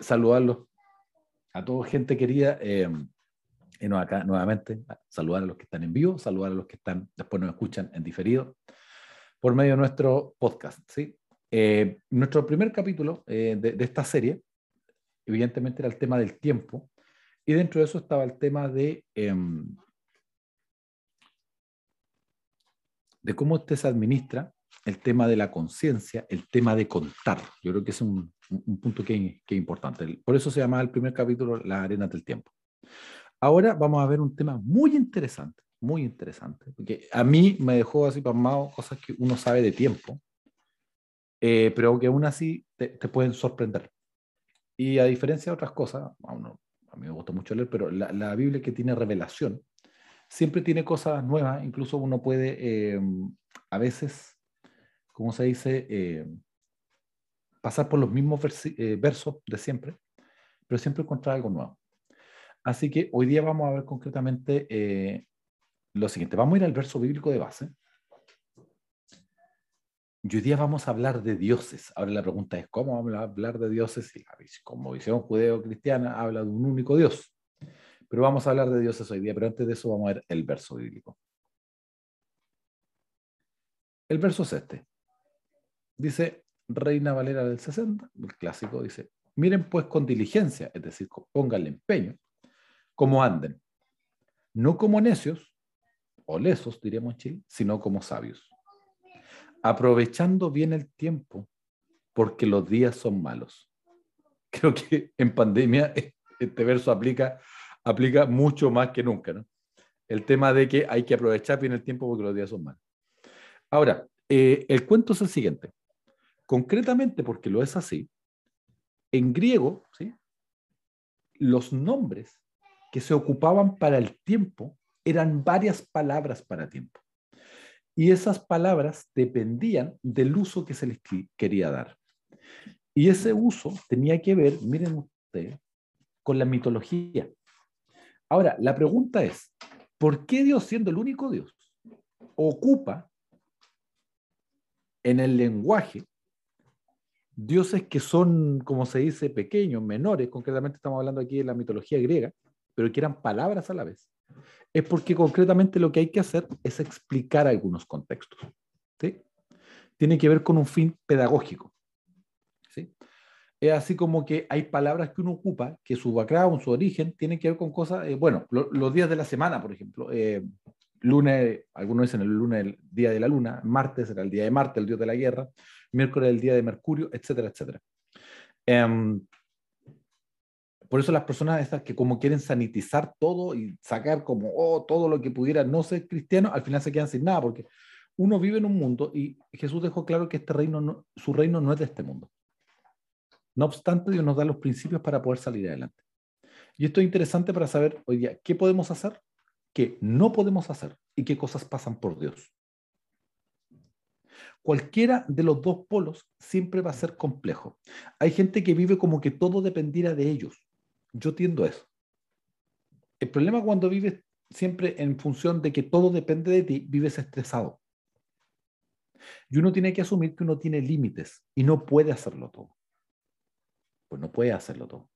saludarlos a toda gente querida. Eh, y no, acá nuevamente, saludar a los que están en vivo, saludar a los que están, después nos escuchan en diferido, por medio de nuestro podcast. ¿sí? Eh, nuestro primer capítulo eh, de, esta serie, evidentemente, era el tema del tiempo, y dentro de eso estaba el tema de, em, de cómo usted se administra el tema de la conciencia, el tema de contar. Yo creo que es un, un punto que, que, es importante. Por eso se llama el primer capítulo La arena del tiempo. Ahora vamos a ver un tema muy interesante, muy interesante, porque a mí me dejó así pasmado cosas que uno sabe de tiempo, eh, pero que aún así te, pueden sorprender. Y a diferencia de otras cosas, a, uno, a mí me gusta mucho leer, pero la, la, Biblia que tiene revelación siempre tiene cosas nuevas, incluso uno puede eh, a veces, como se dice, eh, pasar por los mismos versos de siempre, pero siempre encontrar algo nuevo. Así que hoy día vamos a ver concretamente lo siguiente. Vamos a ir al verso bíblico de base. Y hoy día vamos a hablar de dioses. Ahora la pregunta es, ¿cómo vamos a hablar de dioses? Y como visión judeo-cristiana habla de un único Dios. Pero vamos a hablar de dioses hoy día. Pero antes de eso vamos a ver el verso bíblico. El verso es este. Dice Reina Valera del 60, el clásico, dice, miren pues con diligencia, es decir, pónganle empeño, como anden, no como necios, o lesos, diríamos Chile, sino como sabios aprovechando bien el tiempo, porque los días son malos. Creo que en pandemia este verso aplica, aplica mucho más que nunca, ¿no? El tema de que hay que aprovechar bien el tiempo porque los días son malos. Ahora, eh, el cuento es el siguiente. Concretamente, porque lo es así, en griego, ¿sí? los nombres que se ocupaban para el tiempo eran varias palabras para tiempo. Y esas palabras dependían del uso que se les quería dar. Y ese uso tenía que ver, miren ustedes, con la mitología. Ahora, la pregunta es, ¿por qué Dios, siendo el único Dios, ocupa en el lenguaje dioses que son, como se dice, pequeños, menores, concretamente estamos hablando aquí de la mitología griega, pero que eran palabras a la vez? es porque concretamente lo que hay que hacer es explicar algunos contextos. ¿sí? Tiene que ver con un fin pedagógico. ¿sí? Es así como que hay palabras que uno ocupa, que su background, su origen, tiene que ver con cosas, eh, bueno, los días de la semana, por ejemplo. Eh, lunes, algunos dicen el lunes el día de la luna, martes era el día de Marte, el dios de la guerra, miércoles el día de Mercurio, etcétera, etcétera. Em, por eso las personas estas que como quieren sanitizar todo y sacar como oh, todo lo que pudiera no ser cristiano, al final se quedan sin nada, porque uno vive en un mundo y Jesús dejó claro que este reino su reino no es de este mundo. No obstante, Dios nos da los principios para poder salir adelante. Y esto es interesante para saber hoy día qué podemos hacer, qué no podemos hacer y qué cosas pasan por Dios. Cualquiera de los dos polos siempre va a ser complejo. Hay gente que vive como que todo dependiera de ellos. Yo tiendo eso. El problema cuando vives siempre en función de que todo depende de ti, vives estresado. Y uno tiene que asumir que uno tiene límites y no puede hacerlo todo. Pues no puede hacerlo todo.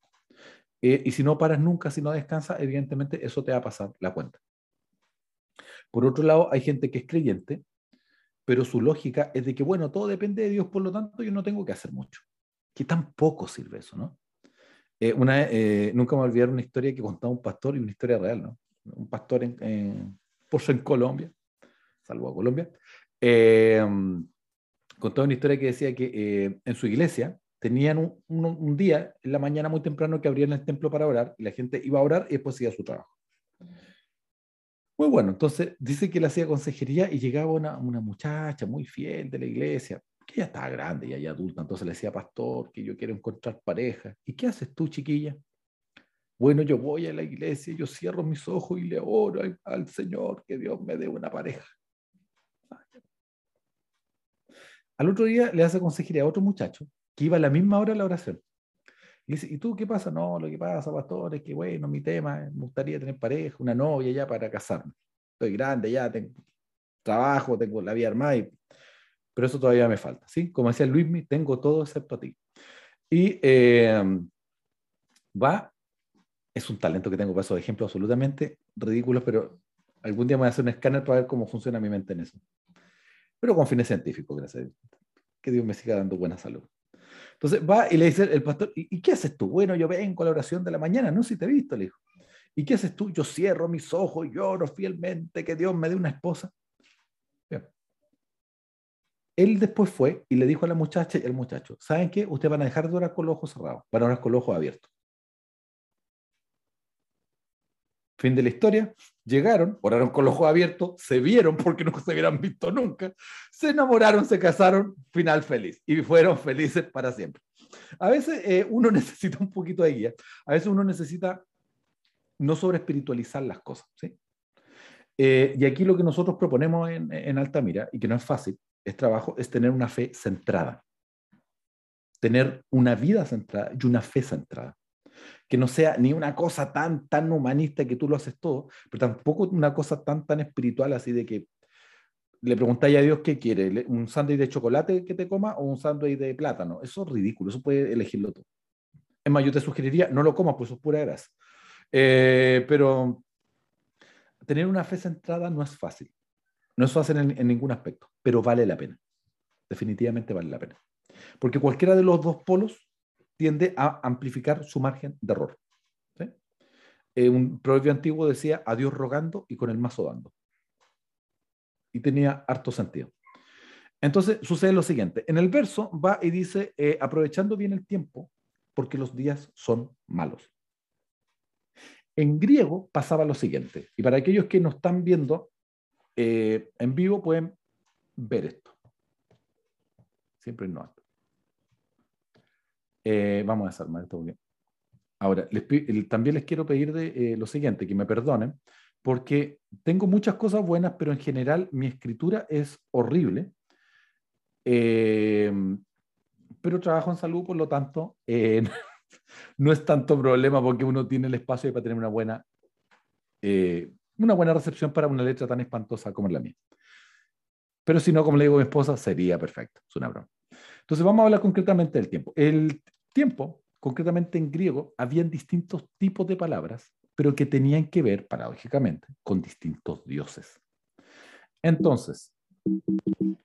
Eh, y si no paras nunca, si no descansas, evidentemente eso te va a pasar la cuenta. Por otro lado, hay gente que es creyente, pero su lógica es de que, bueno, todo depende de Dios, por lo tanto yo no tengo que hacer mucho. Que tampoco sirve eso, ¿no? Eh, una, eh, nunca me olvidar una historia que contaba un pastor y una historia real, ¿no? Un pastor en, en, en Colombia, salvo a Colombia, eh, contaba una historia que decía que en su iglesia tenían un, un, día en la mañana muy temprano que abrían el templo para orar y la gente iba a orar y después iba a su trabajo. Muy bueno, entonces dice que le hacía consejería y llegaba una, una muchacha muy fiel de la iglesia, que ya estaba grande, ya, ya adulta, entonces le decía, pastor, que yo quiero encontrar pareja. ¿Y qué haces tú, chiquilla? Bueno, yo voy a la iglesia, yo cierro mis ojos y le oro al, Señor que Dios me dé una pareja. Al otro día le hace consejería a otro muchacho que iba a la misma hora a la oración. Y dice, ¿y tú qué pasa? No, lo que pasa, pastor, es que bueno, mi tema, me gustaría tener pareja, una novia ya para casarme. Estoy grande ya, tengo trabajo, tengo la vida armada y pero eso todavía me falta, ¿sí? Como decía Luismi, tengo todo excepto a ti. Y, eh, Va, es un talento que tengo para esos ejemplos absolutamente ridículos, pero algún día me voy a hacer un escáner para ver cómo funciona mi mente en eso. Pero con fines científicos, gracias a Dios. Que Dios me siga dando buena salud. Entonces va y le dice el pastor, ¿y, qué haces tú? Bueno, yo vengo a la oración de la mañana, no si te he visto, le dijo. ¿Y qué haces tú? Yo cierro mis ojos, lloro fielmente que Dios me dé una esposa. Él después fue y le dijo a la muchacha y al muchacho, ¿saben qué? Ustedes van a dejar de orar con los ojos cerrados, van a orar con los ojos abiertos. Fin de la historia. Llegaron, oraron con los ojos abiertos, se vieron porque no se hubieran visto nunca, se enamoraron, se casaron, final feliz y fueron felices para siempre. A veces eh, uno necesita un poquito de guía, a veces uno necesita no sobre espiritualizar las cosas. ¿sí? Eh, y aquí lo que nosotros proponemos en, en Altamira, y que no es fácil, es trabajo, es tener una fe centrada. Tener una vida centrada y una fe centrada que no sea ni una cosa tan, tan humanista que tú lo haces todo, pero tampoco una cosa tan, tan espiritual así de que le preguntáis a Dios qué quiere, un sándwich de chocolate que te coma o un sándwich de plátano. Eso es ridículo, eso puede elegirlo tú. Es más, yo te sugeriría, no lo comas, pues eso es pura grasa. Eh, pero tener una fe centrada no es fácil. No es fácil en, en ningún aspecto, pero vale la pena. Definitivamente vale la pena. Porque cualquiera de los dos polos tiende a amplificar su margen de error. Eh, un proverbio antiguo decía, a Dios rogando y con el mazo dando. Y tenía harto sentido. Entonces sucede lo siguiente. En el verso va y dice, eh, aprovechando bien el tiempo, porque los días son malos. En griego pasaba lo siguiente, y para aquellos que nos están viendo eh, en vivo pueden ver esto. Siempre no. Eh, vamos a desarmar esto bien. Ahora, también les quiero pedir eh, lo siguiente, que me perdonen, porque tengo muchas cosas buenas, pero en general mi escritura es horrible. Em, pero trabajo en salud, por lo tanto, eh, no es tanto problema porque uno tiene el espacio para tener una buena, una buena recepción para una letra tan espantosa como la mía. Pero si no, como le digo a mi esposa, sería perfecto. Es una broma. Entonces vamos a hablar concretamente del tiempo. El tiempo, concretamente en griego, habían distintos tipos de palabras, pero que tenían que ver, paradójicamente, con distintos dioses. Entonces,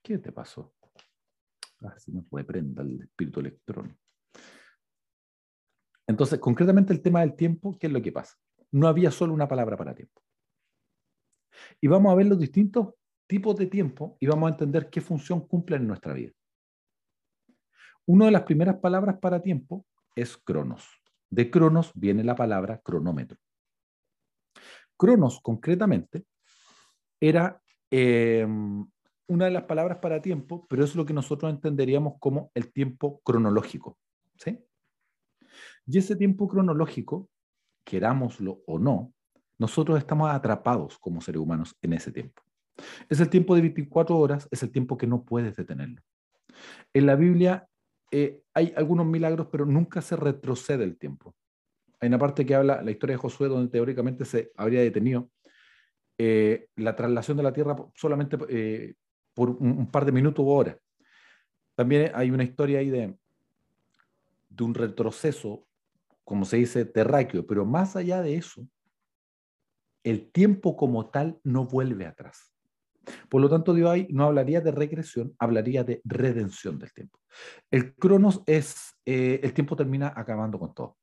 ¿qué te pasó? Ah, si no reprenda el espíritu electrónico. Entonces, concretamente el tema del tiempo, ¿qué es lo que pasa? No había solo una palabra para tiempo. Y vamos a ver los distintos tipos de tiempo y vamos a entender qué función cumplen en nuestra vida. Una de las primeras palabras para tiempo es cronos. De cronos viene la palabra cronómetro. Cronos, concretamente, era em, una de las palabras para tiempo, pero es lo que nosotros entenderíamos como el tiempo cronológico. ¿sí? Y ese tiempo cronológico, querámoslo o no, nosotros estamos atrapados como seres humanos en ese tiempo. Es el tiempo de 24 horas, es el tiempo que no puedes detenerlo. En la Biblia eh, hay algunos milagros, pero nunca se retrocede el tiempo. Hay una parte que habla la historia de Josué, donde teóricamente se habría detenido eh, la traslación de la tierra solamente eh, por un, par de minutos o horas. También hay una historia ahí de, de un retroceso, como se dice, terráqueo, pero más allá de eso, el tiempo como tal no vuelve atrás. Por lo tanto, Dios ahí no hablaría de regresión, hablaría de redención del tiempo. El cronos es, eh, el tiempo termina acabando con todo.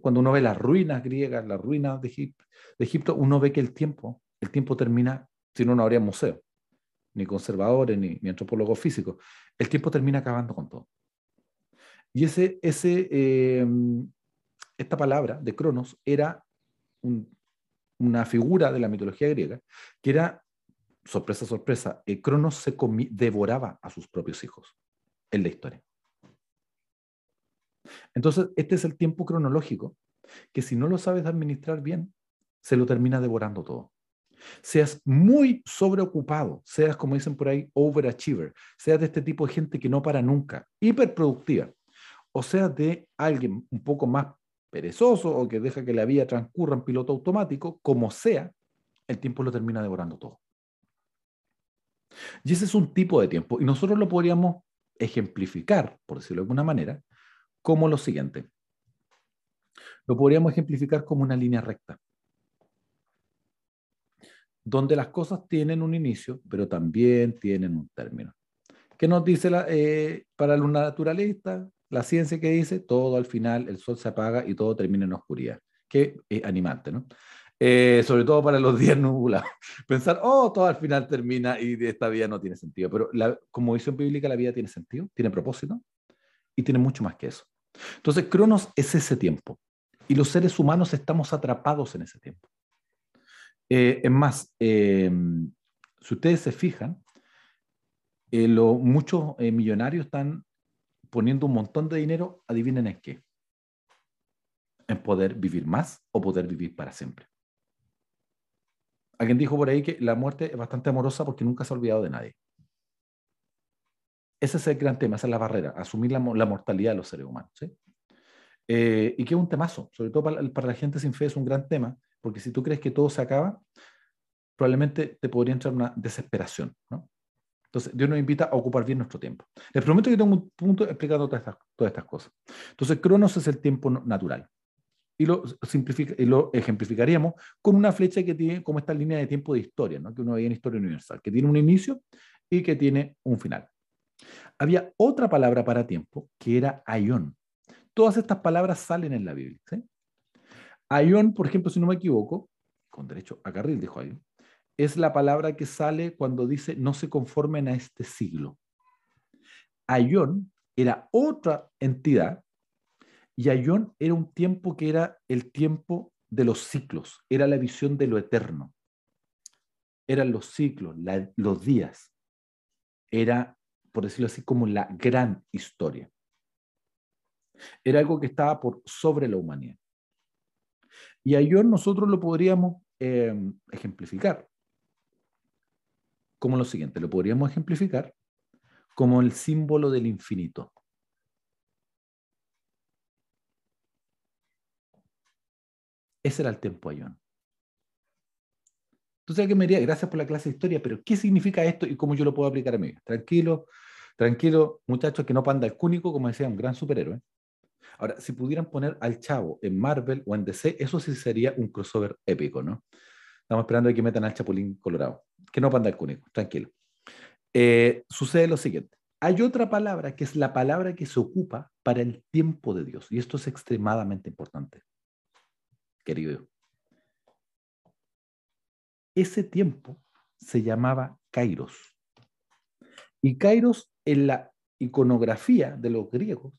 Cuando uno ve las ruinas griegas, las ruinas de Egipto, de Egipto, uno ve que el tiempo, el tiempo termina, si no, no habría museo, ni conservadores, ni, ni antropólogos físicos. El tiempo termina acabando con todo. Y ese, ese, eh, esta palabra de cronos era una figura de la mitología griega que era sorpresa, sorpresa, Cronos se devoraba a sus propios hijos en la historia. Entonces, este es el tiempo cronológico que si no lo sabes administrar bien, se lo termina devorando todo. Seas muy sobreocupado, seas, como dicen por ahí, overachiever, seas de este tipo de gente que no para nunca, hiperproductiva, o seas de alguien un poco más perezoso o que deja que la vida transcurra en piloto automático, como sea, el tiempo lo termina devorando todo. Y ese es un tipo de tiempo. Y nosotros lo podríamos ejemplificar, por decirlo de alguna manera, como lo siguiente. Lo podríamos ejemplificar como una línea recta, donde las cosas tienen un inicio, pero también tienen un término. ¿Qué nos dice la, eh, para los naturalistas? La ciencia que dice, todo al final, el sol se apaga y todo termina en oscuridad. Qué animante, ¿no? Eh, sobre todo para los días nublados. Pensar, oh, todo al final termina y esta vida no tiene sentido. Pero la, como visión bíblica, la vida tiene sentido, tiene propósito y tiene mucho más que eso. Entonces, Cronos es ese tiempo y los seres humanos estamos atrapados en ese tiempo. Eh, es más, em, si ustedes se fijan, eh, lo, muchos millonarios están poniendo un montón de dinero, adivinen en qué. En poder vivir más o poder vivir para siempre. Alguien dijo por ahí que la muerte es bastante amorosa porque nunca se ha olvidado de nadie. Ese es el gran tema, esa es la barrera, asumir la, mortalidad de los seres humanos. Eh, y que es un temazo, sobre todo para, la gente sin fe es un gran tema, porque si tú crees que todo se acaba, probablemente te podría entrar una desesperación. Entonces, Dios nos invita a ocupar bien nuestro tiempo. Les prometo que tengo un punto explicando todas estas, todas estas cosas. Entonces, Cronos es el tiempo natural y lo, y lo ejemplificaríamos con una flecha que tiene como esta línea de tiempo de historia, ¿no? que uno veía en Historia Universal, que tiene un inicio y que tiene un final. Había otra palabra para tiempo que era ayón. Todas estas palabras salen en la Biblia. ¿sí? Ayón, por ejemplo, si no me equivoco, con derecho a carril, dijo ayón, es la palabra que sale cuando dice no se conformen a este siglo. Ayón era otra entidad y Ayón era un tiempo que era el tiempo de los ciclos, era la visión de lo eterno. Eran los ciclos, los días. Era, por decirlo así, como la gran historia. Era algo que estaba por sobre la humanidad. Y Ayón nosotros lo podríamos em, ejemplificar como lo siguiente, lo podríamos ejemplificar como el símbolo del infinito. Ese era el tiempo ayón. Entonces que me diría, gracias por la clase de historia, pero ¿qué significa esto y cómo yo lo puedo aplicar a mí? Tranquilo, tranquilo, muchachos, que no panda el cúnico, como decía, un gran superhéroe. Ahora, si pudieran poner al chavo en Marvel o en DC, eso sí sería un crossover épico, ¿no? Estamos esperando que metan al Chapulín Colorado. Que no panda el cúnico, tranquilo. Eh, sucede lo siguiente. Hay otra palabra que es la palabra que se ocupa para el tiempo de Dios. Y esto es extremadamente importante querido. Ese tiempo se llamaba Kairos. Y Kairos en la iconografía de los griegos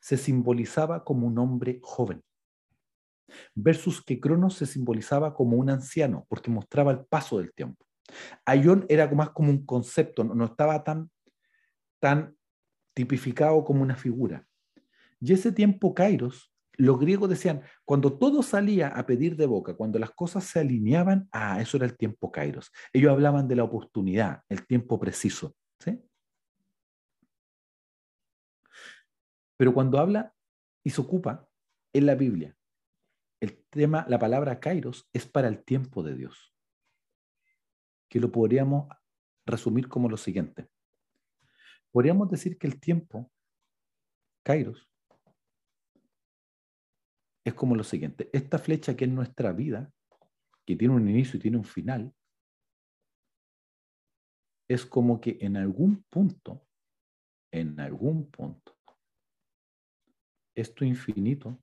se simbolizaba como un hombre joven, versus que Cronos se simbolizaba como un anciano, porque mostraba el paso del tiempo. Aion era más como un concepto, no, estaba tan, tan tipificado como una figura. Y ese tiempo Kairos los griegos decían, cuando todo salía a pedir de boca, cuando las cosas se alineaban, ah, eso era el tiempo kairos. Ellos hablaban de la oportunidad, el tiempo preciso. ¿sí? Pero cuando habla y se ocupa en la Biblia, el tema, la palabra kairos es para el tiempo de Dios. Que lo podríamos resumir como lo siguiente. Podríamos decir que el tiempo, kairos, es como lo siguiente. Esta flecha que es nuestra vida, que tiene un inicio y tiene un final, es como que en algún punto, en algún punto, esto infinito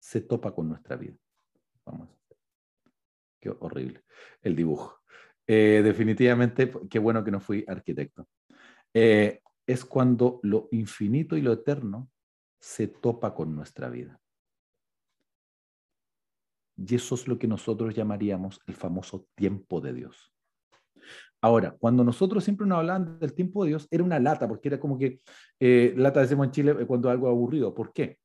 se topa con nuestra vida. Vamos. Qué horrible el dibujo. Eh, definitivamente, qué bueno que no fui arquitecto. Eh, es cuando lo infinito y lo eterno se topa con nuestra vida. Y eso es lo que nosotros llamaríamos el famoso tiempo de Dios. Ahora, cuando nosotros siempre nos hablaban del tiempo de Dios, era una lata, porque era como que eh, lata decimos en Chile eh, cuando algo aburrido. ¿Por qué?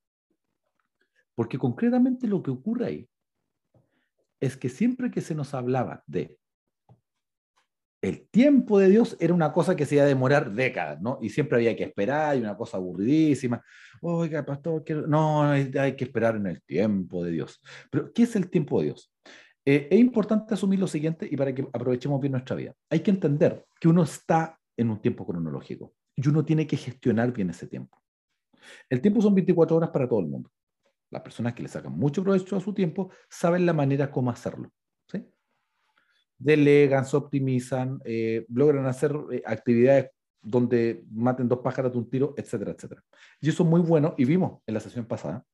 Porque concretamente lo que ocurre ahí es que siempre que se nos hablaba de el tiempo de Dios era una cosa que se iba a demorar décadas, ¿no? Y siempre había que esperar, y una cosa aburridísima. Oiga, pastor, no, hay que esperar en el tiempo de Dios. Pero, ¿qué es el tiempo de Dios? Eh, es importante asumir lo siguiente y para que aprovechemos bien nuestra vida. Hay que entender que uno está en un tiempo cronológico y uno tiene que gestionar bien ese tiempo. El tiempo son 24 horas para todo el mundo. Las personas que le sacan mucho provecho a su tiempo saben la manera cómo hacerlo. Delegan, se optimizan, eh, logran hacer eh, actividades donde maten dos pájaros de un tiro, etcétera, etcétera. Y eso es muy bueno, y vimos en la sesión pasada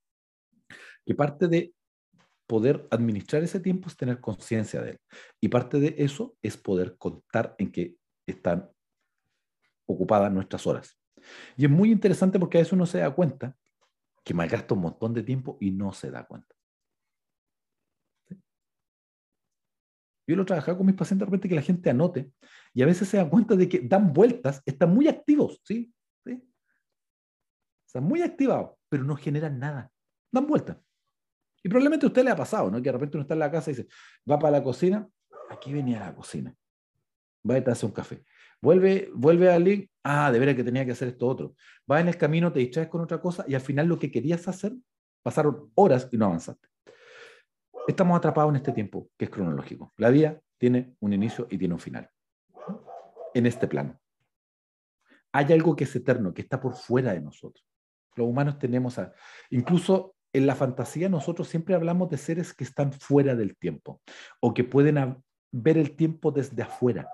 que parte de poder administrar ese tiempo es tener conciencia de él. Y parte de eso es poder contar en que están ocupadas nuestras horas. Y es muy interesante porque a veces uno se da cuenta que malgasta un montón de tiempo y no se da cuenta. Yo lo he trabajado con mis pacientes de repente que la gente anote y a veces se da cuenta de que dan vueltas, están muy activos, ¿sí? ¿Sí? Están muy activados, pero no generan nada. Dan vueltas. Y probablemente a usted le ha pasado, ¿no? Que de repente uno está en la casa y dice, va para la cocina, aquí venía la cocina. Va a hacer un café. Vuelve, vuelve al link, ah, de veras que tenía que hacer esto otro. Va en el camino, te distraes con otra cosa y al final lo que querías hacer, pasaron horas y no avanzaste. Estamos atrapados en este tiempo que es cronológico. La vida tiene un inicio y tiene un final. En este plano. Hay algo que es eterno, que está por fuera de nosotros. Los humanos tenemos, a, incluso en la fantasía nosotros siempre hablamos de seres que están fuera del tiempo o que pueden ver el tiempo desde afuera.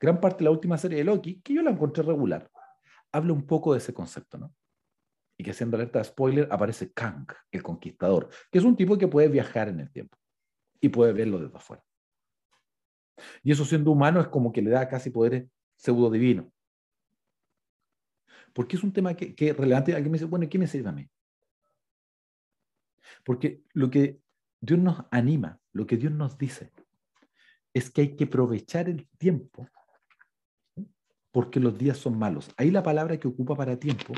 Gran parte de la última serie de Loki, que yo la encontré regular, habla un poco de ese concepto, ¿no? Y que siendo alerta de spoiler aparece Kang, el conquistador, que es un tipo que puede viajar en el tiempo y puede verlo desde afuera. Y eso siendo humano es como que le da casi poderes pseudo divino. Porque es un tema que, que relevante. Alguien me dice, bueno, ¿qué me sirve a mí? Porque lo que Dios nos anima, lo que Dios nos dice, es que hay que aprovechar el tiempo porque los días son malos. Ahí la palabra que ocupa para tiempo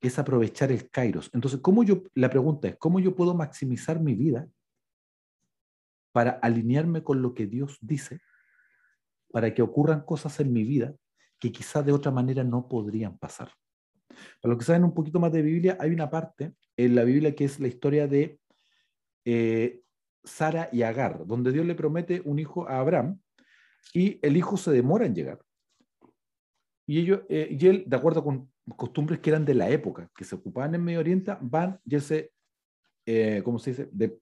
es aprovechar el kairos. Entonces, ¿cómo yo, la pregunta es, ¿cómo yo puedo maximizar mi vida para alinearme con lo que Dios dice, para que ocurran cosas en mi vida que quizá de otra manera no podrían pasar? Para los que saben un poquito más de Biblia, hay una parte en la Biblia que es la historia de eh, Sara y Agar, donde Dios le promete un hijo a Abraham y el hijo se demora en llegar. Y, ellos, eh, y él, de acuerdo con costumbres que eran de la época, que se ocupaban en Medio Oriente, van y se, eh, ¿cómo se dice? De,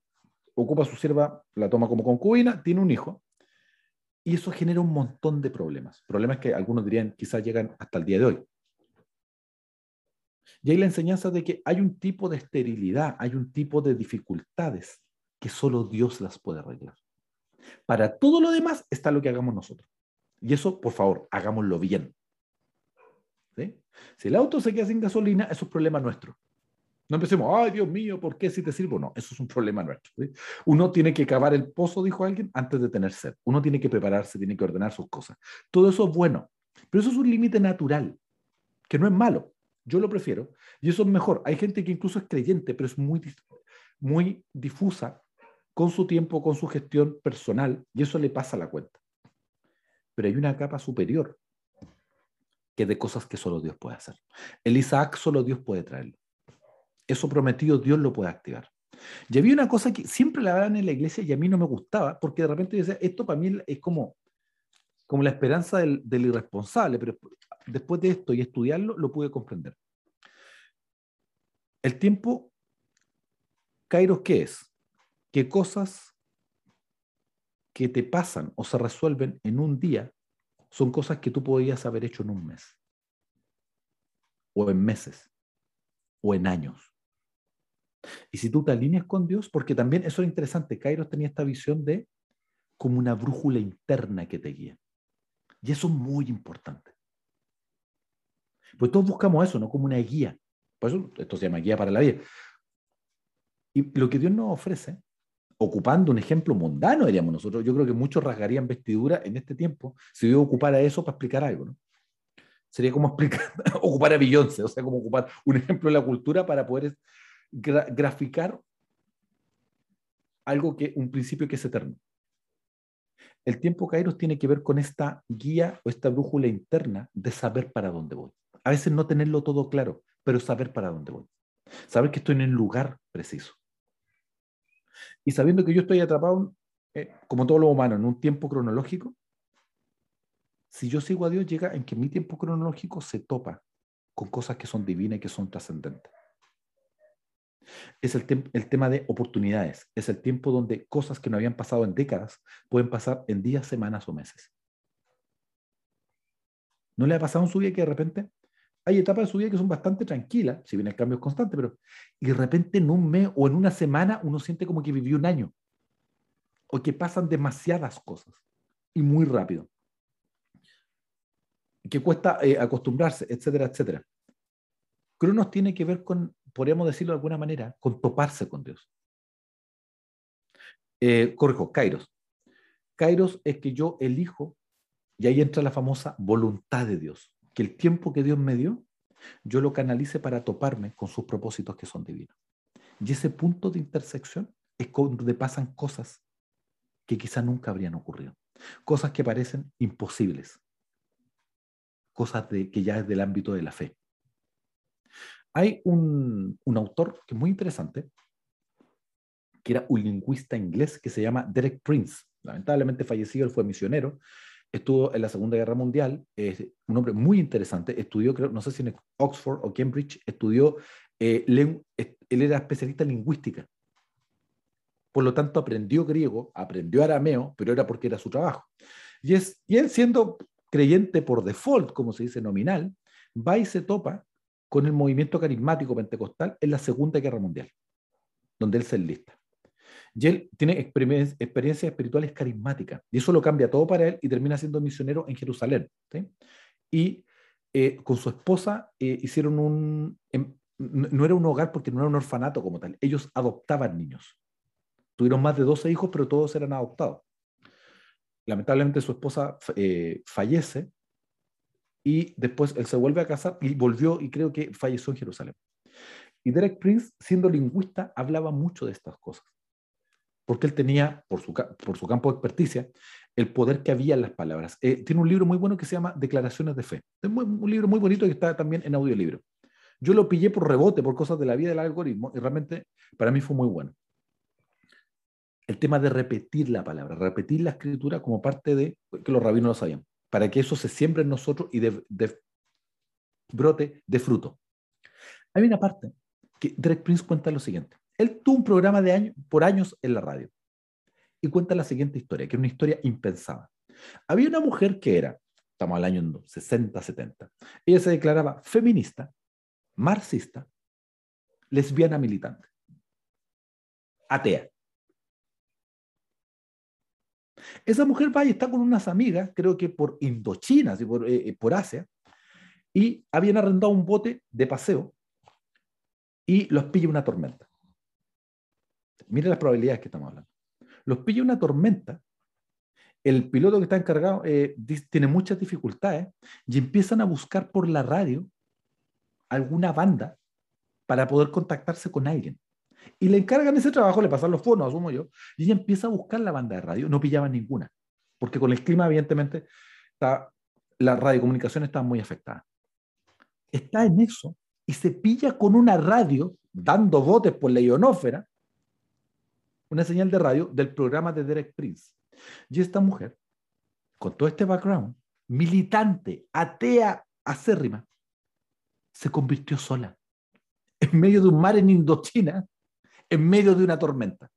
ocupa a su sierva, la toma como concubina, tiene un hijo. Y eso genera un montón de problemas. Problemas que algunos dirían quizás llegan hasta el día de hoy. Y hay la enseñanza de que hay un tipo de esterilidad, hay un tipo de dificultades que solo Dios las puede arreglar. Para todo lo demás está lo que hagamos nosotros. Y eso, por favor, hagámoslo bien. Si el auto se queda sin gasolina, eso es problema nuestro. No empecemos, ay Dios mío, ¿por qué si te sirvo? No, eso es un problema nuestro. Uno tiene que cavar el pozo, dijo alguien, antes de tener sed. Uno tiene que prepararse, tiene que ordenar sus cosas. Todo eso es bueno, pero eso es un límite natural, que no es malo. Yo lo prefiero. Y eso es mejor. Hay gente que incluso es creyente, pero es muy, muy difusa con su tiempo, con su gestión personal, y eso le pasa la cuenta. Pero hay una capa superior que de cosas que solo Dios puede hacer. El Isaac solo Dios puede traerlo. Eso prometido Dios lo puede activar. Y había una cosa que siempre la hablan en la iglesia y a mí no me gustaba, porque de repente yo decía, esto para mí es como, como la esperanza del, del irresponsable, pero después de esto y estudiarlo, lo pude comprender. El tiempo, Kairos, ¿qué es? Que cosas que te pasan o se resuelven en un día son cosas que tú podías haber hecho en un mes, o en meses, o en años. Y si tú te alineas con Dios, porque también eso es interesante, Kairos tenía esta visión de como una brújula interna que te guía. Y eso es muy importante. Pues todos buscamos eso, ¿no? Como una guía. Por eso esto se llama guía para la vida. Y lo que Dios nos ofrece, ocupando un ejemplo mundano, diríamos nosotros, yo creo que muchos rasgarían vestidura en este tiempo si Dios ocupara eso para explicar algo, ¿no? Sería como explicar, ocupar a Beyoncé, o sea, como ocupar un ejemplo de la cultura para poder graficar algo que, un principio que es eterno. El tiempo Kairos tiene que ver con esta guía o esta brújula interna de saber para dónde voy. A veces no tenerlo todo claro, pero saber para dónde voy. Saber que estoy en el lugar preciso. Y sabiendo que yo estoy atrapado, eh, como todo lo humano, en un tiempo cronológico, si yo sigo a Dios, llega en que mi tiempo cronológico se topa con cosas que son divinas y que son trascendentes. Es el, el, tema de oportunidades, es el tiempo donde cosas que no habían pasado en décadas pueden pasar en días, semanas o meses. ¿No le ha pasado en su vida que de repente hay etapas de su vida que son bastante tranquilas, si bien el cambio es constante, pero y de repente en un mes o en una semana uno siente como que vivió un año? O que pasan demasiadas cosas y muy rápido. Que cuesta eh, acostumbrarse, etcétera, etcétera. Cronos tiene que ver con, podríamos decirlo de alguna manera, con toparse con Dios. Eh, corrijo, Kairos. Kairos es que yo elijo y ahí entra la famosa voluntad de Dios, que el tiempo que Dios me dio, yo lo canalice para toparme con sus propósitos que son divinos. Y ese punto de intersección es donde pasan cosas que quizá nunca habrían ocurrido. Cosas que parecen imposibles. Cosas de, que ya es del ámbito de la fe. Hay un, un autor que es muy interesante, que era un lingüista inglés que se llama Derek Prince. Lamentablemente fallecido, él fue misionero, estuvo en la Segunda Guerra Mundial, es un hombre muy interesante, estudió, creo, no sé si en Oxford o Cambridge, estudió, eh, él era especialista en lingüística. Por lo tanto, aprendió griego, aprendió arameo, pero era porque era su trabajo. Y, es, y él siendo creyente por default, como se dice nominal, va y se topa con el movimiento carismático pentecostal en la Segunda Guerra Mundial, donde él se enlista. Y él tiene experiencias espirituales carismáticas. Y eso lo cambia todo para él y termina siendo misionero en Jerusalén. Y eh, con su esposa eh, hicieron un... Em, no era un hogar porque no era un orfanato como tal. Ellos adoptaban niños. Tuvieron más de 12 hijos, pero todos eran adoptados. Lamentablemente su esposa eh, fallece y después él se vuelve a casar y volvió y creo que falleció en Jerusalén. Y Derek Prince, siendo lingüista, hablaba mucho de estas cosas porque él tenía, por su, campo de experticia, el poder que había en las palabras. Eh, tiene un libro muy bueno que se llama Declaraciones de Fe. Es un libro muy bonito que está también en audiolibro. Yo lo pillé por rebote, por cosas de la vida del algoritmo, y realmente para mí fue muy bueno. El tema de repetir la palabra, repetir la escritura como parte de, que los rabinos lo sabían, para que eso se siembre en nosotros y de brote de fruto. Hay una parte que Derek Prince cuenta lo siguiente. Él tuvo un programa de año, por años en la radio y cuenta la siguiente historia, que es una historia impensada. Había una mujer que era, estamos al año 60, 70, ella se declaraba feminista, marxista, lesbiana militante, atea. Esa mujer va y está con unas amigas, creo que por Indochina, por, eh, eh, por Asia, y habían arrendado un bote de paseo y los pilla una tormenta. Mire las probabilidades que estamos hablando. Los pilla una tormenta, el piloto que está encargado eh, tiene muchas dificultades y empiezan a buscar por la radio alguna banda para poder contactarse con alguien. Y le encargan ese trabajo, le pasan los fondos, asumo yo, y ella empieza a buscar la banda de radio, no pillaba ninguna, porque con el clima, evidentemente, está, la radiocomunicación está muy afectada. Está en eso y se pilla con una radio dando botes por la ionósfera una señal de radio del programa de Derek Prince. Y esta mujer, con todo este background, militante, atea, acérrima, se convirtió sola, en medio de un mar en Indochina, en medio de una tormenta.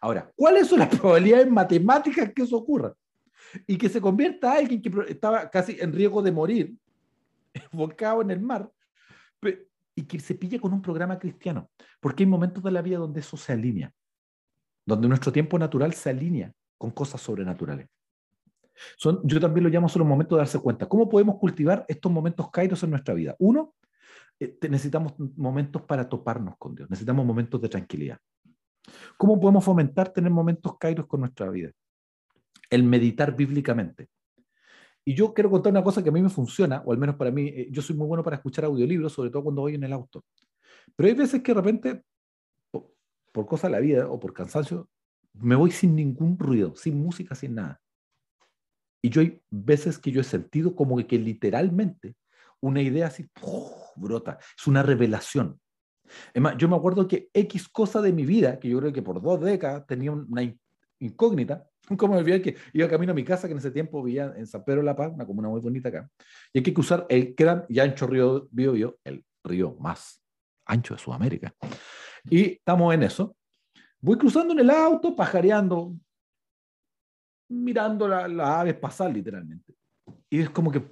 Ahora, ¿cuáles son las probabilidades matemáticas que eso ocurra? Y que se convierta a alguien que estaba casi en riesgo de morir, volcado en el mar, y que se pilla con un programa cristiano. Porque hay momentos de la vida donde eso se alinea donde nuestro tiempo natural se alinea con cosas sobrenaturales. Son, yo también lo llamo solo momentos de darse cuenta. ¿Cómo podemos cultivar estos momentos kairos en nuestra vida? Uno, eh, necesitamos momentos para toparnos con Dios, necesitamos momentos de tranquilidad. ¿Cómo podemos fomentar tener momentos kairos con nuestra vida? El meditar bíblicamente. Y yo quiero contar una cosa que a mí me funciona, o al menos para mí, eh, yo soy muy bueno para escuchar audiolibros, sobre todo cuando voy en el auto. Pero hay veces que de repente por cosa de la vida o por cansancio, me voy sin ningún ruido, sin música, sin nada. Y yo hay veces que yo he sentido como que, literalmente una idea así brota, es una revelación. Es yo me acuerdo que X cosa de mi vida, que yo creo que por dos décadas tenía una incógnita, Como me olvidé que iba camino a mi casa, que en ese tiempo vivía en San Pedro de la Paz, una comuna muy bonita acá. Y hay que cruzar el gran y ancho río el río más ancho de Sudamérica. Y estamos en eso. Voy cruzando en el auto, pajareando, mirando las aves pasar literalmente. Y es como que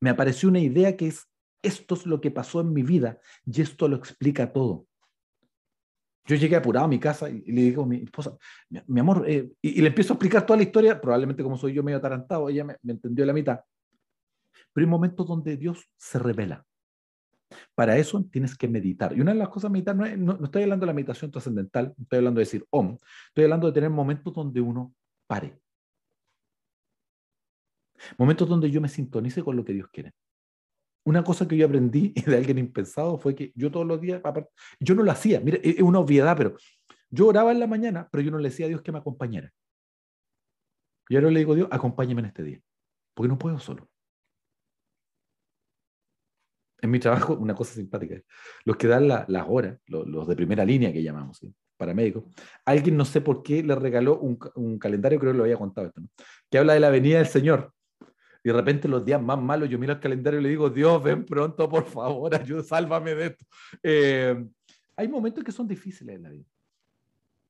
me apareció una idea que es, esto es lo que pasó en mi vida y esto lo explica todo. Yo llegué apurado a mi casa y, le digo a mi esposa, mi, amor, eh", y, le empiezo a explicar toda la historia, probablemente como soy yo medio atarantado, ella me, entendió la mitad. Pero hay momentos donde Dios se revela. Para eso tienes que meditar. Y una de las cosas meditar, no, no, estoy hablando de la meditación trascendental, no estoy hablando de decir om, estoy hablando de tener momentos donde uno pare. Momentos donde yo me sintonice con lo que Dios quiere. Una cosa que yo aprendí de alguien impensado fue que yo todos los días, yo no lo hacía, mire, es una obviedad, pero yo oraba en la mañana, pero yo no le decía a Dios que me acompañara. Y ahora le digo a Dios, acompáñame en este día, porque no puedo solo. En mi trabajo, una cosa simpática, los que dan las horas, los, de primera línea que llamamos, ¿sí? paramédicos, alguien no sé por qué le regaló un, calendario, creo que lo había contado esto, que habla de la venida del Señor. Y de repente los días más malos, yo miro el calendario y le digo, Dios, ven pronto, por favor, ayúdame, sálvame de esto. Eh, hay momentos que son difíciles en la vida,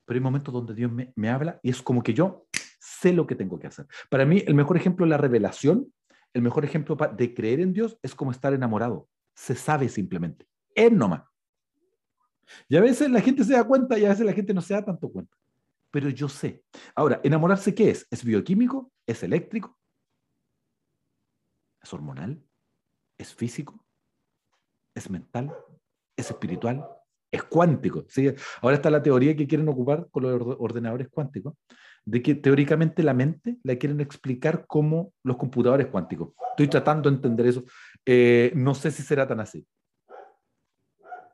pero hay momentos donde Dios me, me habla y es como que yo sé lo que tengo que hacer. Para mí, el mejor ejemplo de la revelación, el mejor ejemplo de creer en Dios es como estar enamorado. Se sabe simplemente. Es nomás. Y a veces la gente se da cuenta y a veces la gente no se da tanto cuenta. Pero yo sé. Ahora, ¿enamorarse qué es? ¿Es bioquímico? ¿Es eléctrico? ¿Es hormonal? ¿Es físico? ¿Es mental? ¿Es espiritual? ¿Es cuántico? ¿Sí? Ahora está la teoría que quieren ocupar con los ordenadores cuánticos, de que teóricamente la mente la quieren explicar como los computadores cuánticos. Estoy tratando de entender eso. Eh, no sé si será tan así.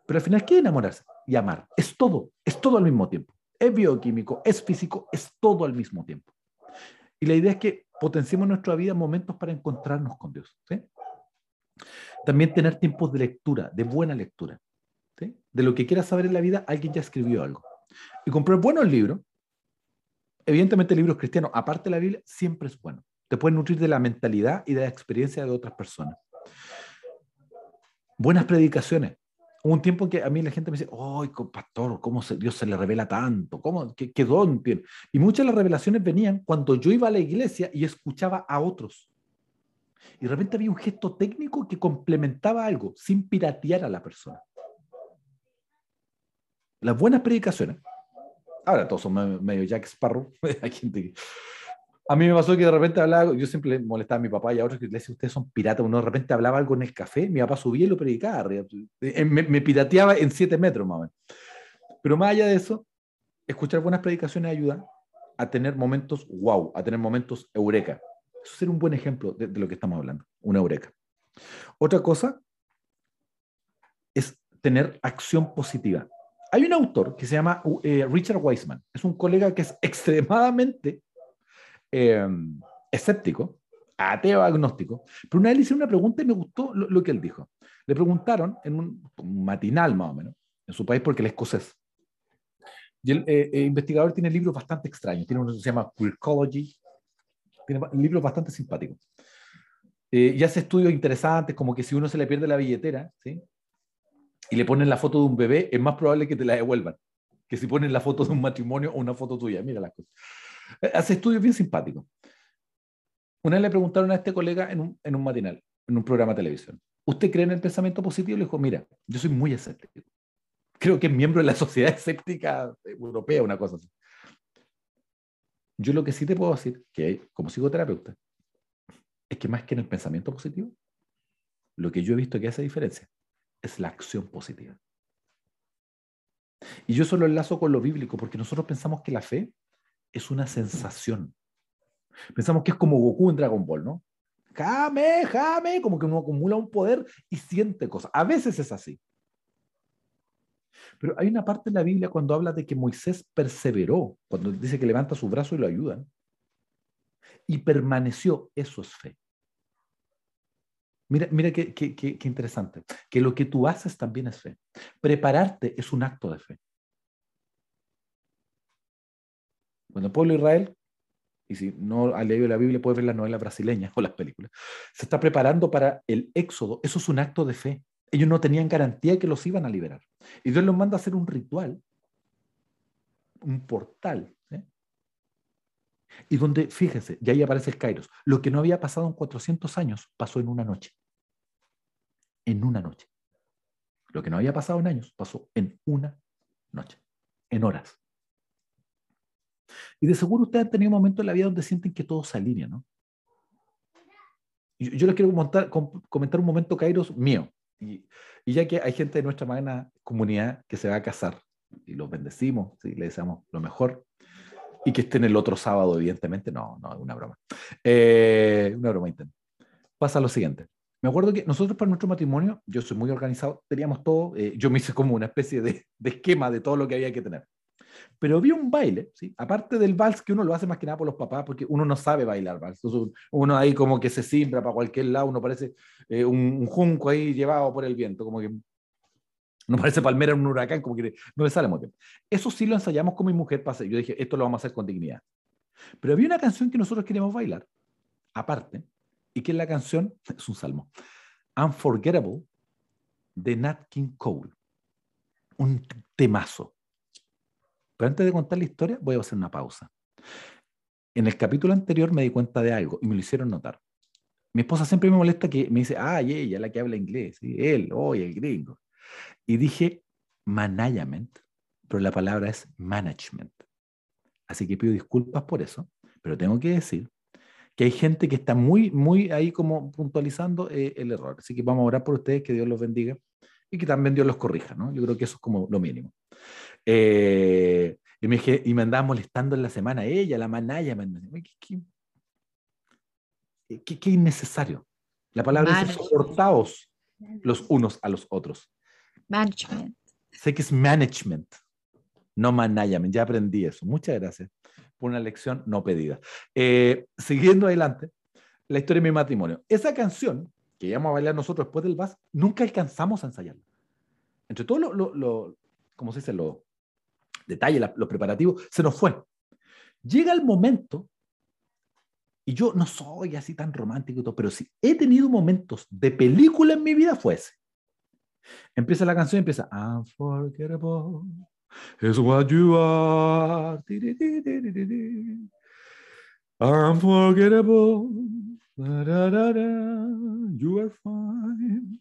Pero al final, ¿qué es enamorarse? Y amar. Es todo, es todo al mismo tiempo. Es bioquímico, es físico, es todo al mismo tiempo. Y la idea es que potenciemos en nuestra vida momentos para encontrarnos con Dios. También tener tiempos de lectura, de buena lectura. De lo que quieras saber en la vida, alguien ya escribió algo. Y comprar buenos libros, evidentemente libros cristianos, aparte de la Biblia, siempre es bueno. Te pueden nutrir de la mentalidad y de la experiencia de otras personas. Buenas predicaciones. Hubo un tiempo que a mí la gente me dice, ¡ay, pastor, cómo Dios se le revela tanto! ¿Cómo, qué, qué don tiene? Y muchas de las revelaciones venían cuando yo iba a la iglesia y escuchaba a otros. Y de repente había un gesto técnico que complementaba algo, sin piratear a la persona. Las buenas predicaciones. Ahora todos son medio Jack Sparrow. Hay gente que a mí me pasó que de repente hablaba, yo siempre le molestaba a mi papá y a otros que le decía, ustedes son piratas, uno de repente hablaba algo en el café, mi papá subía y lo predicaba, eh, me, pirateaba en siete metros más. Pero más allá de eso, escuchar buenas predicaciones ayuda a tener momentos wow, a tener momentos eureka. Eso sería un buen ejemplo de, lo que estamos hablando, una eureka. Otra cosa es tener acción positiva. Hay un autor que se llama eh, Richard Weisman, es un colega que es extremadamente Em, escéptico, ateo agnóstico, pero una vez le hice una pregunta y me gustó lo, que él dijo. Le preguntaron en un, matinal más o menos, en su país porque él es escocés. Y el eh, eh, investigador tiene libros bastante extraños, tiene uno que se llama Queercology, tiene libros bastante simpáticos. Eh, y hace estudios interesantes, como que si uno se le pierde la billetera, ¿sí? y le ponen la foto de un bebé, es más probable que te la devuelvan que si ponen la foto de un matrimonio o una foto tuya. Mira las cosas. Hace estudios bien simpáticos. Una vez le preguntaron a este colega en un, en un matinal, en un programa de televisión, ¿usted cree en el pensamiento positivo? Le dijo, mira, yo soy muy escéptico. Creo que es miembro de la sociedad escéptica europea, una cosa así. Yo lo que sí te puedo decir, que como psicoterapeuta, es que más que en el pensamiento positivo, lo que yo he visto que hace diferencia es la acción positiva. Y yo eso lo enlazo con lo bíblico, porque nosotros pensamos que la fe es una sensación. Pensamos que es como Goku en Dragon Ball, ¿no? Jame, jame, como que uno acumula un poder y siente cosas. A veces es así. Pero hay una parte en la Biblia cuando habla de que Moisés perseveró, cuando dice que levanta su brazo y lo ayudan, y permaneció, eso es fe. Mira, mira qué, qué, qué, qué interesante, que lo que tú haces también es fe. Prepararte es un acto de fe. Cuando el pueblo de Israel y si no ha leído la Biblia puede ver las novelas brasileñas o las películas, se está preparando para el éxodo. Eso es un acto de fe. Ellos no tenían garantía que los iban a liberar. Y Dios los manda a hacer un ritual, un portal. Y donde, fíjense, ya ahí aparece el Kairos. Lo que no había pasado en 400 años pasó en una noche. En una noche. Lo que no había pasado en años pasó en una noche, en horas. Y de seguro ustedes han tenido momentos en la vida donde sienten que todo se alinea, ¿no? Yo, les quiero comentar un momento, Kairos, mío. Y, ya que hay gente de nuestra magna comunidad que se va a casar, y los bendecimos, ¿sí? le deseamos lo mejor, y que estén el otro sábado, evidentemente, no, no, es una broma. Eh, una broma intensa. Pasa lo siguiente. Me acuerdo que nosotros para nuestro matrimonio, yo soy muy organizado, teníamos todo, eh, yo me hice como una especie de, de, esquema de todo lo que había que tener. Pero vi un baile, ¿sí? aparte del vals, que uno lo hace más que nada por los papás, porque uno no sabe bailar vals. uno ahí como que se simbra para cualquier lado, uno parece eh, un, junco ahí llevado por el viento, como que no parece palmera en un huracán, como que no le sale muy bien. Eso sí lo ensayamos con mi mujer, yo dije, esto lo vamos a hacer con dignidad. Pero había una canción que nosotros queríamos bailar, aparte, y que es la canción, es un salmo, Unforgettable, de Nat King Cole. Un temazo. Pero antes de contar la historia, voy a hacer una pausa. En el capítulo anterior me di cuenta de algo y me lo hicieron notar. Mi esposa siempre me molesta que me dice, ay, ella, la que habla inglés, él, hoy, el gringo. Y dije management, pero la palabra es management. Así que pido disculpas por eso, pero tengo que decir que hay gente que está muy, muy ahí como puntualizando eh, el error. Así que vamos a orar por ustedes, que Dios los bendiga y que también Dios los corrija, ¿no? Yo creo que eso es como lo mínimo. Eh, y, me, y me andaba molestando en la semana ella, la manaya, ¿qué, qué, qué, innecesario. La palabra es soportaos los unos a los otros. Management. Sé que es management, no management. Ya aprendí eso. Muchas gracias por una lección no pedida. Eh, siguiendo adelante, la historia de mi matrimonio. Esa canción que íbamos a bailar nosotros después del VAS, nunca alcanzamos a ensayarla. Entre todos los, lo, lo, ¿cómo se dice? Los detalles, los preparativos, se nos fue. Llega el momento, y yo no soy así tan romántico y todo, pero si he tenido momentos de película en mi vida, fue ese. Empieza la canción, empieza Unforgettable is what you are. Unforgettable. You are fine.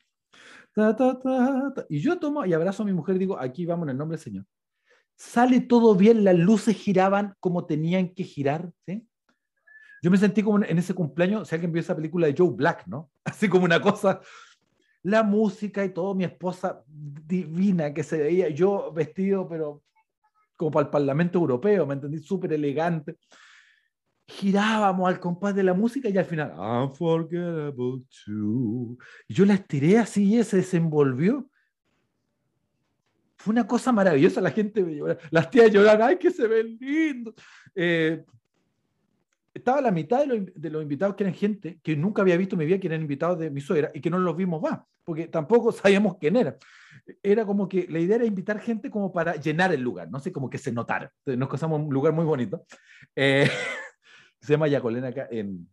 y yo tomo y abrazo a mi mujer y digo, aquí vamos en el nombre del Señor. Sale todo bien, las luces giraban como tenían que girar. ¿sí? Yo me sentí como en ese cumpleaños, si alguien vio esa película de Joe Black, ¿no? Así como una cosa, la música y todo, mi esposa divina que se veía, yo vestido, pero como para el Parlamento Europeo, ¿me entendí? Súper elegante. Girábamos al compás de la música y al final, Unforgettable too. Yo la estiré así y se desenvolvió. Fue una cosa maravillosa, la gente me las tías lloraban, ay, que se ven lindos. Eh, estaba la mitad de los, invitados que eran gente que nunca había visto en mi vida, que eran invitados de mi suegra y que no los vimos más, porque tampoco sabíamos quién era. Era como que la idea era invitar gente como para llenar el lugar, no sé, como que se notara. nos casamos en un lugar muy bonito. Eh, se llama Yacolena acá en,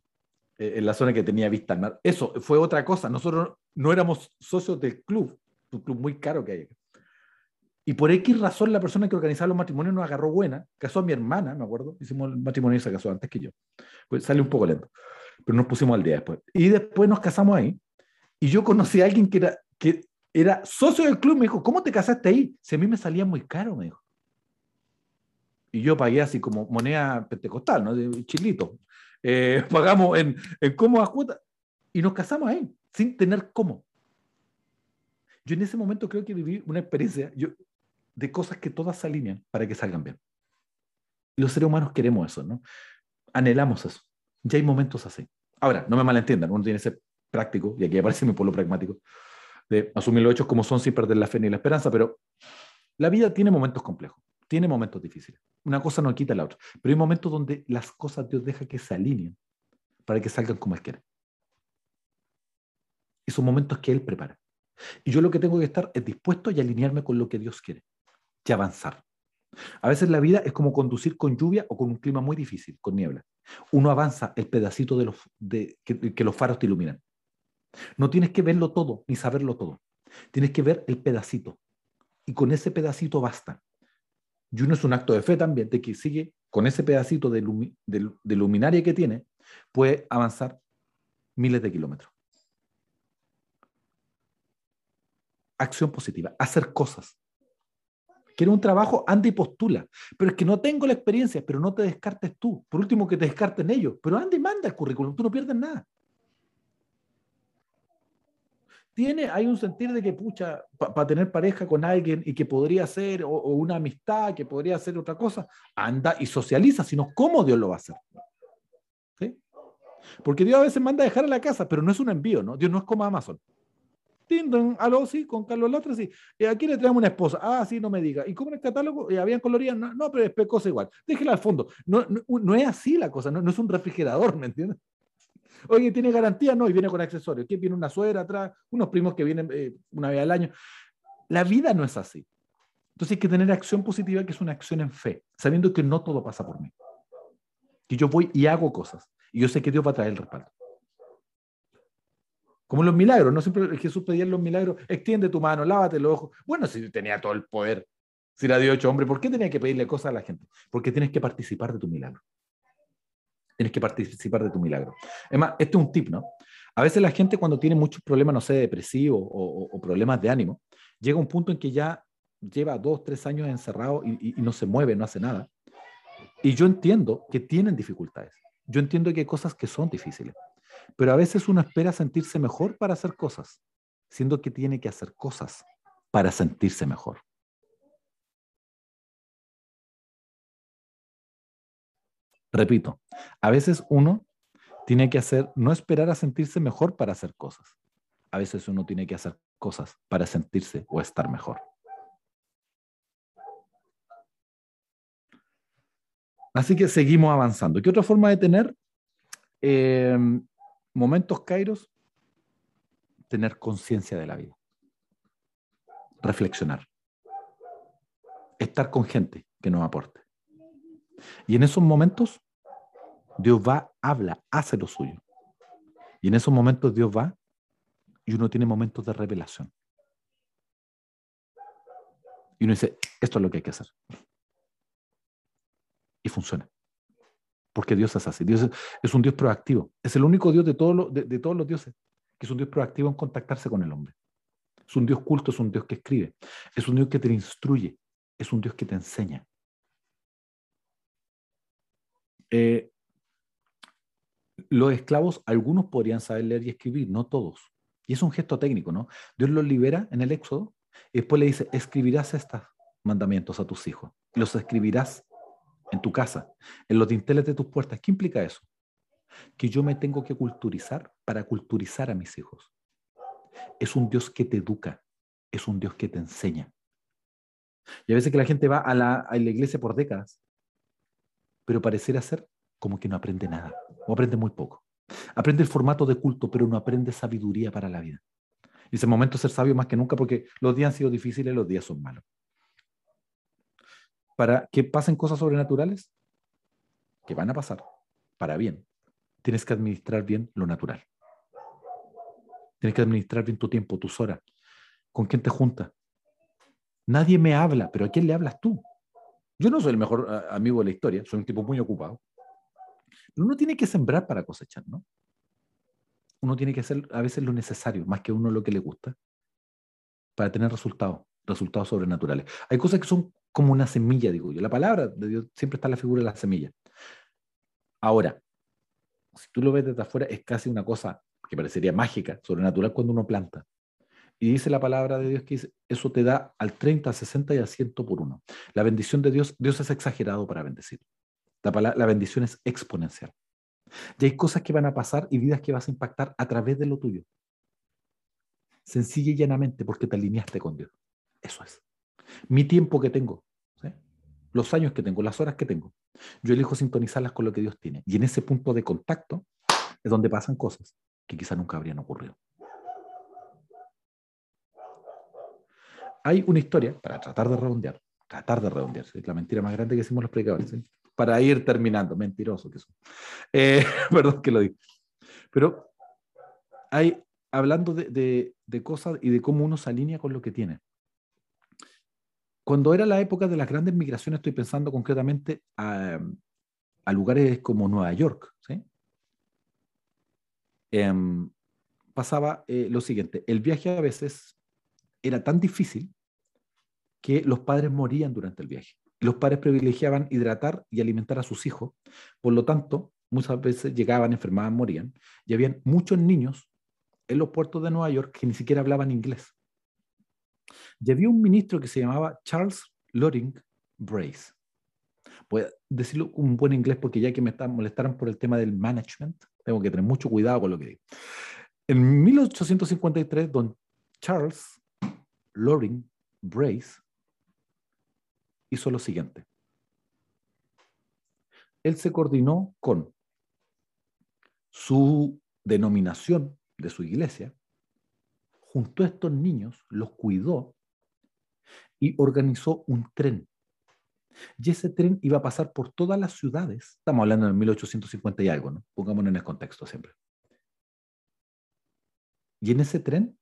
en la zona que tenía vista al mar. Eso fue otra cosa. Nosotros no éramos socios del club, un club muy caro que hay. Y por X razón la persona que organizaba los matrimonios nos agarró buena, casó a mi hermana, me acuerdo, hicimos el matrimonio y se casó antes que yo. Pues sale un poco lento, pero nos pusimos al día después. Y después nos casamos ahí, y yo conocí a alguien que era, que era socio del club, me dijo, ¿cómo te casaste ahí? Si a mí me salía muy caro, me dijo. Y yo pagué así como moneda pentecostal, ¿no? De chilito. Eh, pagamos en, en cómodas cuotas y nos casamos ahí, sin tener cómo. Yo en ese momento creo que viví una experiencia, yo de cosas que todas se alinean para que salgan bien. Los seres humanos queremos eso, ¿no? Anhelamos eso. Ya hay momentos así. Ahora, no me malentiendan, uno tiene que ser práctico, y aquí aparece mi pueblo pragmático, de asumir los hechos como son sin perder la fe ni la esperanza, pero la vida tiene momentos complejos, tiene momentos difíciles. Una cosa no quita la otra, pero hay momentos donde las cosas Dios deja que se alineen para que salgan como Él quiere. Y son momentos que Él prepara. Y yo lo que tengo que estar es dispuesto y alinearme con lo que Dios quiere y avanzar. A veces la vida es como conducir con lluvia o con un clima muy difícil, con niebla. Uno avanza el pedacito de los, que, los faros te iluminan. No tienes que verlo todo ni saberlo todo. Tienes que ver el pedacito. Y con ese pedacito basta. Y uno es un acto de fe también, de que sigue con ese pedacito de, luminaria que tiene, puede avanzar miles de kilómetros. Acción positiva, hacer cosas. Quiero un trabajo, anda y postula. Pero es que no tengo la experiencia, pero no te descartes tú. Por último, que te descarten ellos. Pero anda y manda el currículum, tú no pierdes nada. Tiene, hay un sentir de que, pucha, para tener pareja con alguien y que podría ser, o, una amistad, que podría ser otra cosa, anda y socializa, sino cómo Dios lo va a hacer. ¿Sí? Porque Dios a veces manda a dejar a la casa, pero no es un envío, ¿no? Dios no es como Amazon. Tindon, aló, sí, con Carlos Latre, sí. ¿Y aquí le traemos una esposa. Ah, sí, no me diga. ¿Y cómo en el catálogo? ¿Y habían colorías? No, no, pero es pecosa igual. Déjela al fondo. No, no, es así la cosa, no, no, es un refrigerador, ¿me entiendes? Oye, ¿tiene garantía? No, y viene con accesorios. ¿Quién viene una suegra atrás? Unos primos que vienen eh, una vez al año. La vida no es así. Entonces hay que tener acción positiva, que es una acción en fe, sabiendo que no todo pasa por mí. Que yo voy y hago cosas. Y yo sé que Dios va a traer el respaldo. Como los milagros, no siempre Jesús pedía los milagros, extiende tu mano, lávate los ojos. Bueno, si tenía todo el poder, si era Dios hecho hombre, ¿por qué tenía que pedirle cosas a la gente? Porque tienes que participar de tu milagro. Tienes que participar de tu milagro. Es más, este es un tip, ¿no? A veces la gente cuando tiene muchos problemas, no sé, depresivos o, problemas de ánimo, llega un punto en que ya lleva dos, tres años encerrado y, y no se mueve, no hace nada. Y yo entiendo que tienen dificultades. Yo entiendo que hay cosas que son difíciles. Pero a veces uno espera sentirse mejor para hacer cosas, siendo que tiene que hacer cosas para sentirse mejor. Repito, a veces uno tiene que hacer, no esperar a sentirse mejor para hacer cosas. A veces uno tiene que hacer cosas para sentirse o estar mejor. Así que seguimos avanzando. ¿Qué otra forma de tener? Eh, momentos kairos, tener conciencia de la vida, reflexionar, estar con gente que nos aporte. Y en esos momentos, Dios va, habla, hace lo suyo. Y en esos momentos Dios va y uno tiene momentos de revelación. Y uno dice, esto es lo que hay que hacer. Y funciona porque Dios es así. Dios es, un Dios proactivo. Es el único Dios de, de, todos los dioses que es un Dios proactivo en contactarse con el hombre. Es un Dios culto, es un Dios que escribe, es un Dios que te instruye, es un Dios que te enseña. Eh, los esclavos, algunos podrían saber leer y escribir, no todos. Y es un gesto técnico, ¿no? Dios los libera en el Éxodo y después le dice, escribirás estos mandamientos a tus hijos, los escribirás en tu casa, en los dinteles de tus puertas. ¿Qué implica eso? Que yo me tengo que culturizar para culturizar a mis hijos. Es un Dios que te educa, es un Dios que te enseña. Y a veces que la gente va a la, a la iglesia por décadas, pero pareciera ser como que no aprende nada, o aprende muy poco. Aprende el formato de culto, pero no aprende sabiduría para la vida. Y ese momento ser sabio más que nunca porque los días han sido difíciles, los días son malos para que pasen cosas sobrenaturales, que van a pasar, para bien, tienes que administrar bien lo natural. Tienes que administrar bien tu tiempo, tus horas. ¿Con quién te juntas? Nadie me habla, pero ¿a quién le hablas tú? Yo no soy el mejor amigo de la historia, soy un tipo muy ocupado. Uno tiene que sembrar para cosechar, ¿no? Uno tiene que hacer a veces lo necesario, más que uno lo que le gusta, para tener resultados, resultados sobrenaturales. Hay cosas que son como una semilla, digo yo. La palabra de Dios siempre está en la figura de la semilla. Ahora, si tú lo ves desde afuera, es casi una cosa que parecería mágica, sobrenatural cuando uno planta. Y dice la palabra de Dios que eso te da al 30, 60 y al 100 por uno. La bendición de Dios, Dios es exagerado para bendecir. La, la bendición es exponencial. Y hay cosas que van a pasar y vidas que vas a impactar a través de lo tuyo. Sencilla y llanamente porque te alineaste con Dios. Eso es mi tiempo que tengo, los años que tengo, las horas que tengo. Yo elijo sintonizarlas con lo que Dios tiene. Y en ese punto de contacto es donde pasan cosas que quizá nunca habrían ocurrido. Hay una historia, para tratar de redondear, tratar de redondear, es la mentira más grande que hicimos los predicadores. Para ir terminando. Mentiroso que son. Eh, perdón que lo digo. Pero hay, hablando de, de, cosas y de cómo uno se alinea con lo que tiene. Cuando era la época de las grandes migraciones, estoy pensando concretamente a, a lugares como Nueva York, ¿sí? Em, pasaba eh, lo siguiente, el viaje a veces era tan difícil que los padres morían durante el viaje. Los padres privilegiaban hidratar y alimentar a sus hijos, por lo tanto, muchas veces llegaban, enfermaban, morían, y habían muchos niños en los puertos de Nueva York que ni siquiera hablaban inglés. Y había un ministro que se llamaba Charles Loring Brace. Voy a decirlo un buen inglés porque ya que me molestaron por el tema del management, tengo que tener mucho cuidado con lo que digo. En 1853, don Charles Loring Brace hizo lo siguiente. Él se coordinó con su denominación de su iglesia, junto a estos niños, los cuidó y organizó un tren. Y ese tren iba a pasar por todas las ciudades. Estamos hablando de 1850 y algo, ¿no? Pongámonos en el contexto siempre. Y en ese tren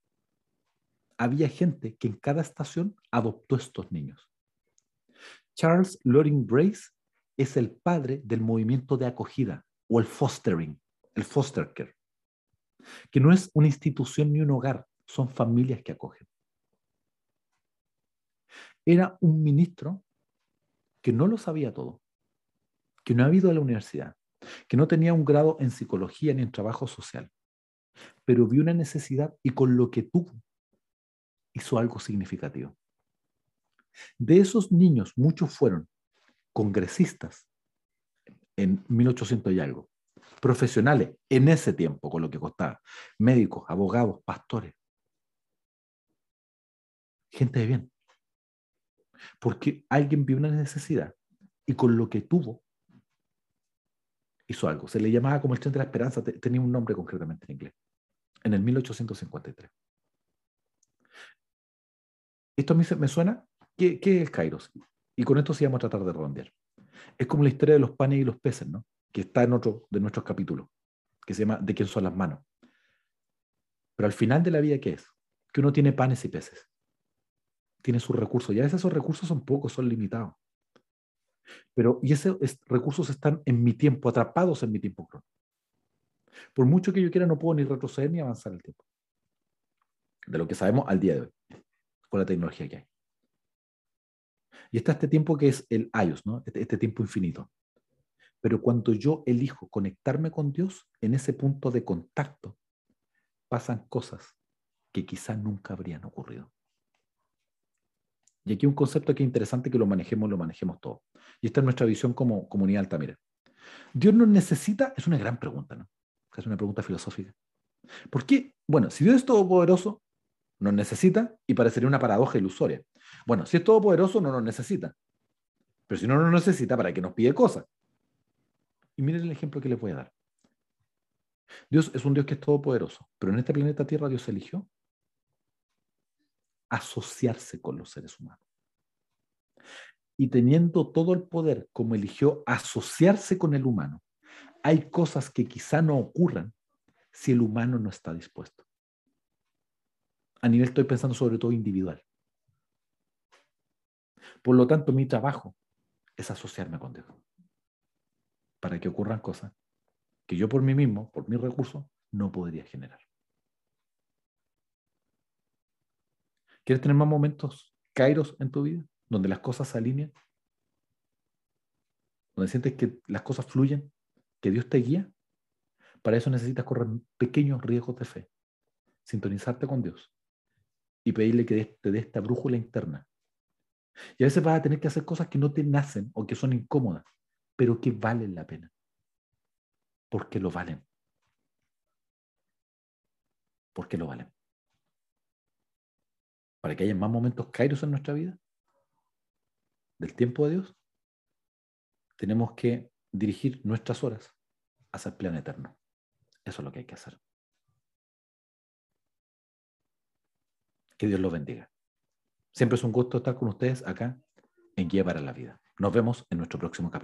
había gente que en cada estación adoptó estos niños. Charles Loring Brace es el padre del movimiento de acogida o el fostering, el foster care que no es una institución ni un hogar, son familias que acogen. Era un ministro que no lo sabía todo, que no ha ido a la universidad, que no tenía un grado en psicología ni en trabajo social, pero vio una necesidad y con lo que tuvo hizo algo significativo. De esos niños, muchos fueron congresistas en 1800 y algo, profesionales en ese tiempo, con lo que costaba. Médicos, abogados, pastores. Gente de bien. Porque alguien vio una necesidad y con lo que tuvo hizo algo. Se le llamaba como el tren de la esperanza, tenía un nombre concretamente en inglés, en el 1853. Esto a mí me suena, ¿qué, qué es Kairos? Y con esto sí vamos a tratar de redondear. Es como la historia de los panes y los peces, ¿no? que está en otro de nuestros capítulos, que se llama ¿De quién son las manos? Pero al final de la vida, ¿qué es? Que uno tiene panes y peces. Tiene sus recursos. Y a veces esos recursos son pocos, son limitados. Pero, y esos recursos están en mi tiempo, atrapados en mi tiempo Por mucho que yo quiera, no puedo ni retroceder ni avanzar el tiempo. De lo que sabemos al día de hoy, con la tecnología que hay. Y está este tiempo que es el ayos, ¿no? este, este tiempo infinito. Pero cuando yo elijo conectarme con Dios, en ese punto de contacto, pasan cosas que quizá nunca habrían ocurrido. Y aquí un concepto que es interesante que lo manejemos, lo manejemos todo. Y esta es nuestra visión como comunidad Altamira. ¿Dios nos necesita? Es una gran pregunta, ¿no? Es una pregunta filosófica. ¿Por qué? Bueno, si Dios es todopoderoso, nos necesita y parecería una paradoja ilusoria. Bueno, si es todopoderoso, no nos necesita. Pero si no nos necesita, ¿para qué nos pide cosas? Y miren el ejemplo que les voy a dar. Dios es un Dios que es todopoderoso, pero en este planeta Tierra Dios eligió asociarse con los seres humanos. Y teniendo todo el poder como eligió asociarse con el humano, hay cosas que quizá no ocurran si el humano no está dispuesto. A nivel estoy pensando sobre todo individual. Por lo tanto, mi trabajo es asociarme con Dios para que ocurran cosas que yo por mí mismo, por mis recursos, no podría generar. ¿Quieres tener más momentos kairos en tu vida? Donde las cosas se alinean. Donde sientes que las cosas fluyen, que Dios te guía. Para eso necesitas correr pequeños riesgos de fe. Sintonizarte con Dios. Y pedirle que te dé esta brújula interna. Y a veces vas a tener que hacer cosas que no te nacen o que son incómodas pero que valen la pena. Porque lo valen. Porque lo valen. Para que haya más momentos kairos en nuestra vida, del tiempo de Dios, tenemos que dirigir nuestras horas hacia el plan eterno. Eso es lo que hay que hacer. Que Dios los bendiga. Siempre es un gusto estar con ustedes acá en Guía para la Vida. Nos vemos en nuestro próximo capítulo.